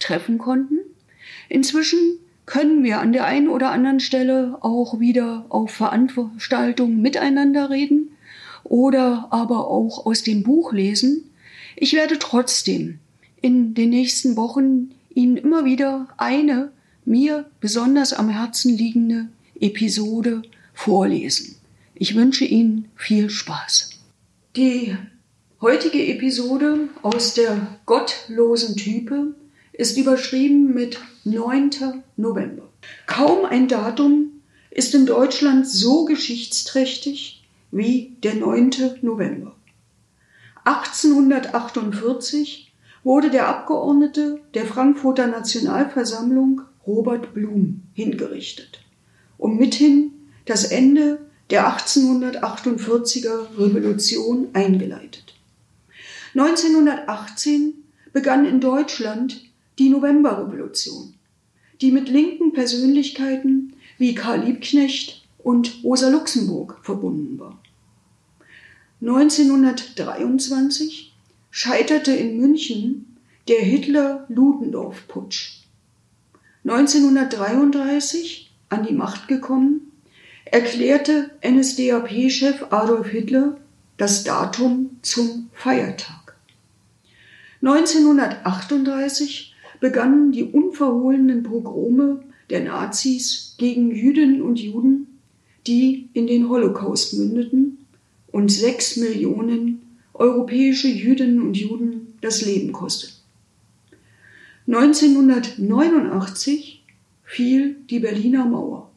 treffen konnten. Inzwischen können wir an der einen oder anderen Stelle auch wieder auf Veranstaltungen miteinander reden oder aber auch aus dem Buch lesen. Ich werde trotzdem in den nächsten Wochen Ihnen immer wieder eine mir besonders am Herzen liegende Episode vorlesen. Ich wünsche Ihnen viel Spaß. Die heutige Episode aus der gottlosen Type ist überschrieben mit 9. November. Kaum ein Datum ist in Deutschland so geschichtsträchtig wie der 9. November. 1848 wurde der Abgeordnete der Frankfurter Nationalversammlung Robert Blum hingerichtet und mithin das Ende der 1848er Revolution eingeleitet. 1918 begann in Deutschland die Novemberrevolution, die mit linken Persönlichkeiten wie Karl Liebknecht und Rosa Luxemburg verbunden war. 1923 scheiterte in München der Hitler-Ludendorff-Putsch. 1933 an die Macht gekommen, erklärte NSDAP-Chef Adolf Hitler das Datum zum Feiertag. 1938 begannen die unverhohlenen Pogrome der Nazis gegen Jüdinnen und Juden, die in den Holocaust mündeten und sechs Millionen europäische Jüdinnen und Juden das Leben kosteten. 1989 fiel die Berliner Mauer,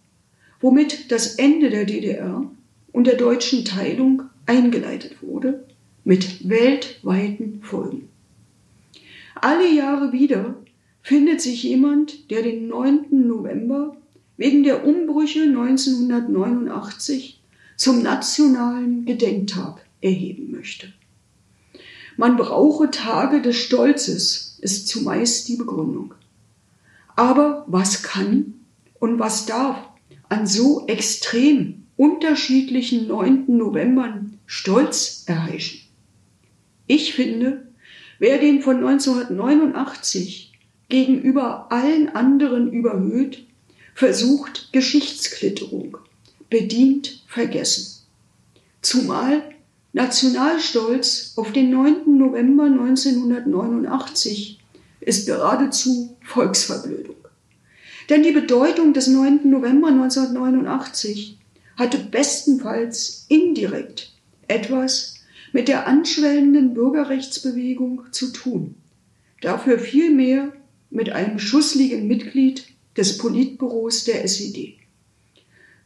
womit das Ende der DDR und der deutschen Teilung eingeleitet wurde, mit weltweiten Folgen. Alle Jahre wieder findet sich jemand, der den 9. November wegen der Umbrüche 1989 zum nationalen Gedenktag erheben möchte. Man brauche Tage des Stolzes, ist zumeist die Begründung. Aber was kann und was darf an so extrem unterschiedlichen 9. Novembern Stolz erheischen? Ich finde, wer den von 1989 gegenüber allen anderen überhöht, versucht Geschichtsklitterung, bedient vergessen. Zumal Nationalstolz auf den 9. November 1989 ist geradezu Volksverblödung. Denn die Bedeutung des 9. November 1989 hatte bestenfalls indirekt etwas mit der anschwellenden Bürgerrechtsbewegung zu tun. Dafür vielmehr mit einem schussligen Mitglied des Politbüros der SED.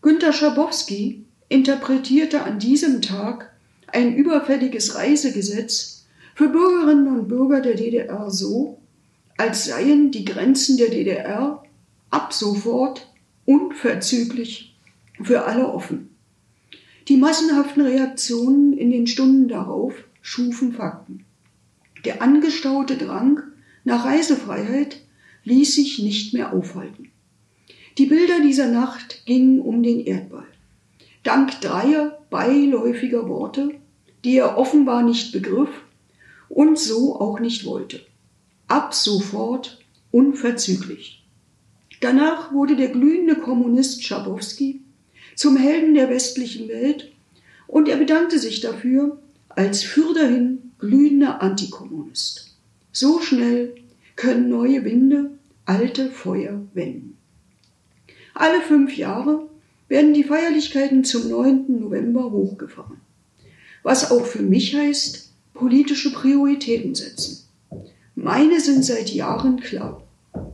Günter Schabowski interpretierte an diesem Tag ein überfälliges Reisegesetz für Bürgerinnen und Bürger der DDR so, als seien die Grenzen der DDR ab sofort unverzüglich für alle offen. Die massenhaften Reaktionen in den Stunden darauf schufen Fakten. Der angestaute Drang nach Reisefreiheit ließ sich nicht mehr aufhalten. Die Bilder dieser Nacht gingen um den Erdball. Dank dreier beiläufiger Worte, die er offenbar nicht begriff und so auch nicht wollte. Ab sofort unverzüglich. Danach wurde der glühende Kommunist Schabowski zum Helden der westlichen Welt und er bedankte sich dafür als fürderhin glühender Antikommunist. So schnell können neue Winde alte Feuer wenden. Alle fünf Jahre werden die Feierlichkeiten zum 9. November hochgefahren. Was auch für mich heißt, politische Prioritäten setzen. Meine sind seit Jahren klar.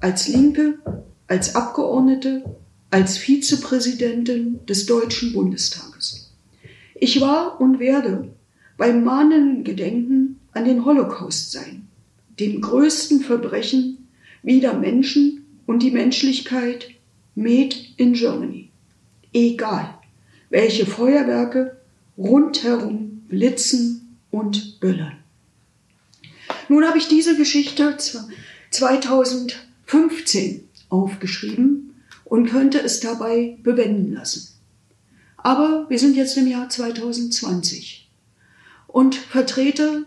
Als Linke, als Abgeordnete, als Vizepräsidentin des Deutschen Bundestages. Ich war und werde beim mahnenden Gedenken an den Holocaust sein dem größten Verbrechen wieder Menschen und die Menschlichkeit made in Germany. Egal, welche Feuerwerke rundherum blitzen und böllern. Nun habe ich diese Geschichte 2015 aufgeschrieben und könnte es dabei bewenden lassen. Aber wir sind jetzt im Jahr 2020 und Vertreter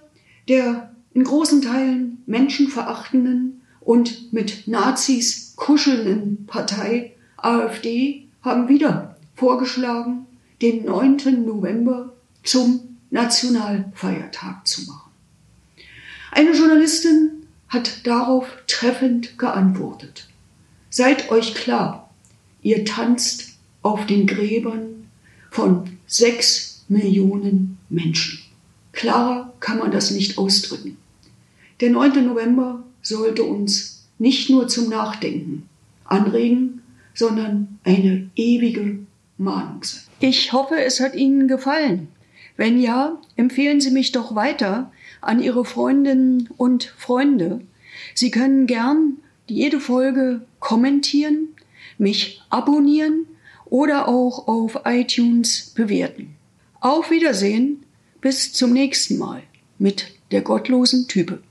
der in großen Teilen menschenverachtenden und mit Nazis kuschelnden Partei AfD haben wieder vorgeschlagen, den 9. November zum Nationalfeiertag zu machen. Eine Journalistin hat darauf treffend geantwortet. Seid euch klar, ihr tanzt auf den Gräbern von sechs Millionen Menschen. Klarer kann man das nicht ausdrücken. Der 9. November sollte uns nicht nur zum Nachdenken anregen, sondern eine ewige Mahnung sein. Ich hoffe, es hat Ihnen gefallen. Wenn ja, empfehlen Sie mich doch weiter an Ihre Freundinnen und Freunde. Sie können gern jede Folge kommentieren, mich abonnieren oder auch auf iTunes bewerten. Auf Wiedersehen, bis zum nächsten Mal mit der gottlosen Type.